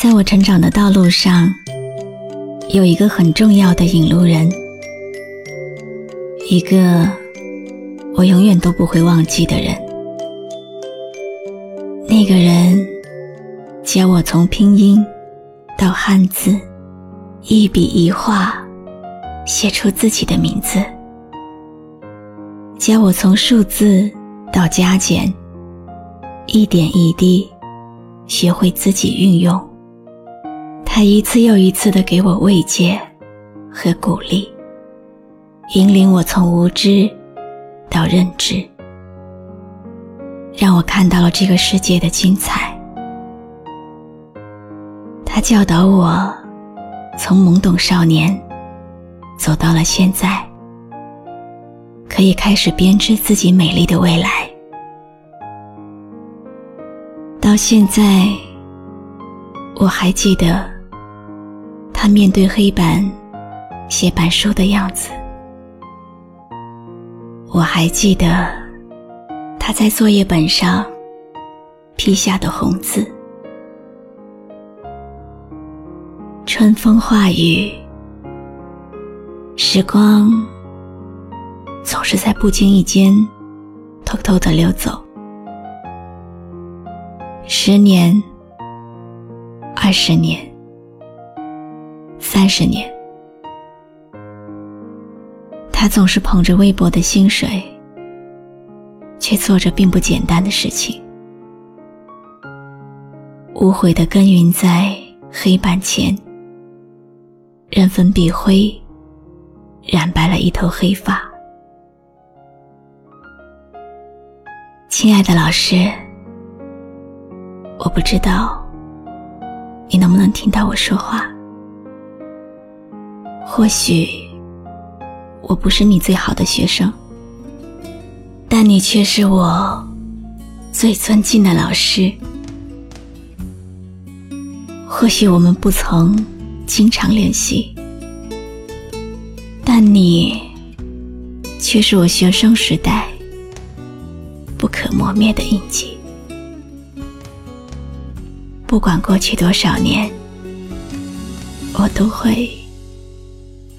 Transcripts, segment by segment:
在我成长的道路上，有一个很重要的引路人，一个我永远都不会忘记的人。那个人教我从拼音到汉字，一笔一画写出自己的名字；教我从数字到加减，一点一滴学会自己运用。他一次又一次的给我慰藉和鼓励，引领我从无知到认知，让我看到了这个世界的精彩。他教导我从懵懂少年走到了现在，可以开始编织自己美丽的未来。到现在，我还记得。他面对黑板写板书的样子，我还记得他在作业本上批下的红字。春风化雨，时光总是在不经意间偷偷的溜走。十年，二十年。三十年，他总是捧着微薄的薪水，却做着并不简单的事情，无悔的耕耘在黑板前，任粉笔灰染白了一头黑发。亲爱的老师，我不知道你能不能听到我说话。或许我不是你最好的学生，但你却是我最尊敬的老师。或许我们不曾经常联系，但你却是我学生时代不可磨灭的印记。不管过去多少年，我都会。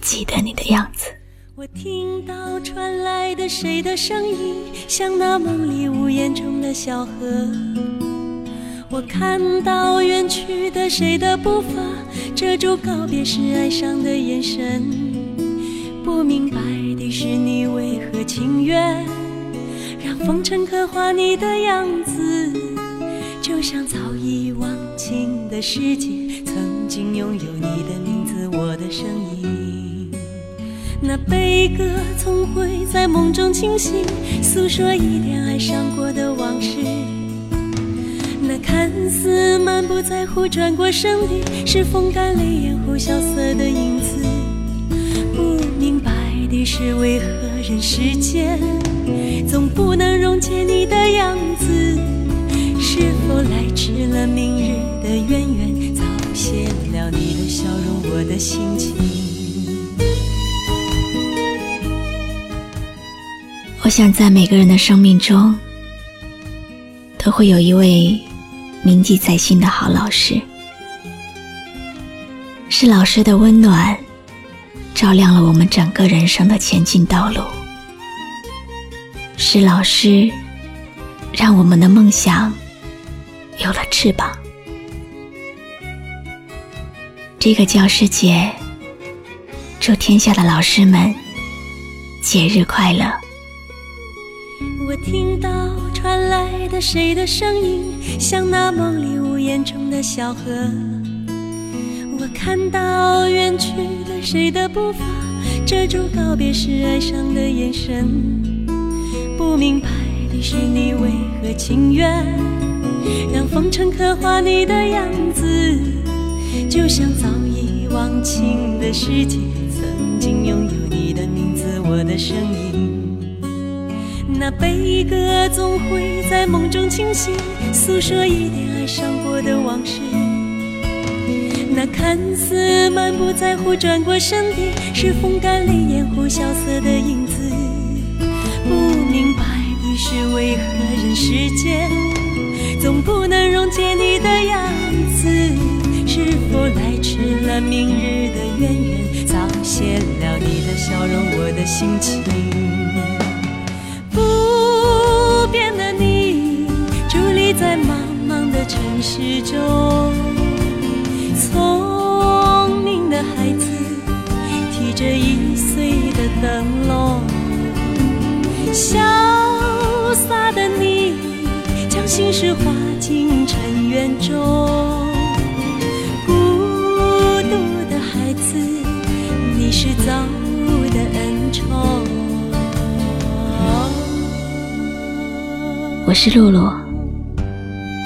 记得你的样子。我听到传来的谁的声音，像那梦里呜咽中的小河。我看到远去的谁的步伐，遮住告别时哀伤的眼神。不明白的是你为何情愿让风尘刻画你的样子，就像早已忘情的世界，曾经拥有你的名字，我的声音。那悲歌总会在梦中清醒，诉说一点爱上过的往事。那看似满不在乎转过身的，是风干泪眼后萧瑟的影子。不明白的是，为何人世间总不能溶解你的样子？是否来迟了明日的渊源，早谢了你的笑容，我的心情。想，在每个人的生命中，都会有一位铭记在心的好老师。是老师的温暖，照亮了我们整个人生的前进道路。是老师，让我们的梦想有了翅膀。这个教师节，祝天下的老师们节日快乐！我听到传来的谁的声音，像那梦里呜咽中的小河。我看到远去的谁的步伐，遮住告别时哀伤的眼神。不明白的是你为何情愿让风尘刻画你的样子，就像早已忘情的世界，曾经拥有你的名字，我的声音。那悲歌总会在梦中清醒，诉说一点爱上过的往事。那看似满不在乎转过身的，是风干泪眼呼萧瑟的影子。不明白的是，为何人世间总不能溶解你的样子？是否来迟了明日的渊源，早谢了你的笑容，我的心情。在茫茫的城市中，聪明的孩子提着易碎的灯笼，潇洒的你将心事化进尘缘中，孤独的孩子，你是造物的恩宠。我是露露，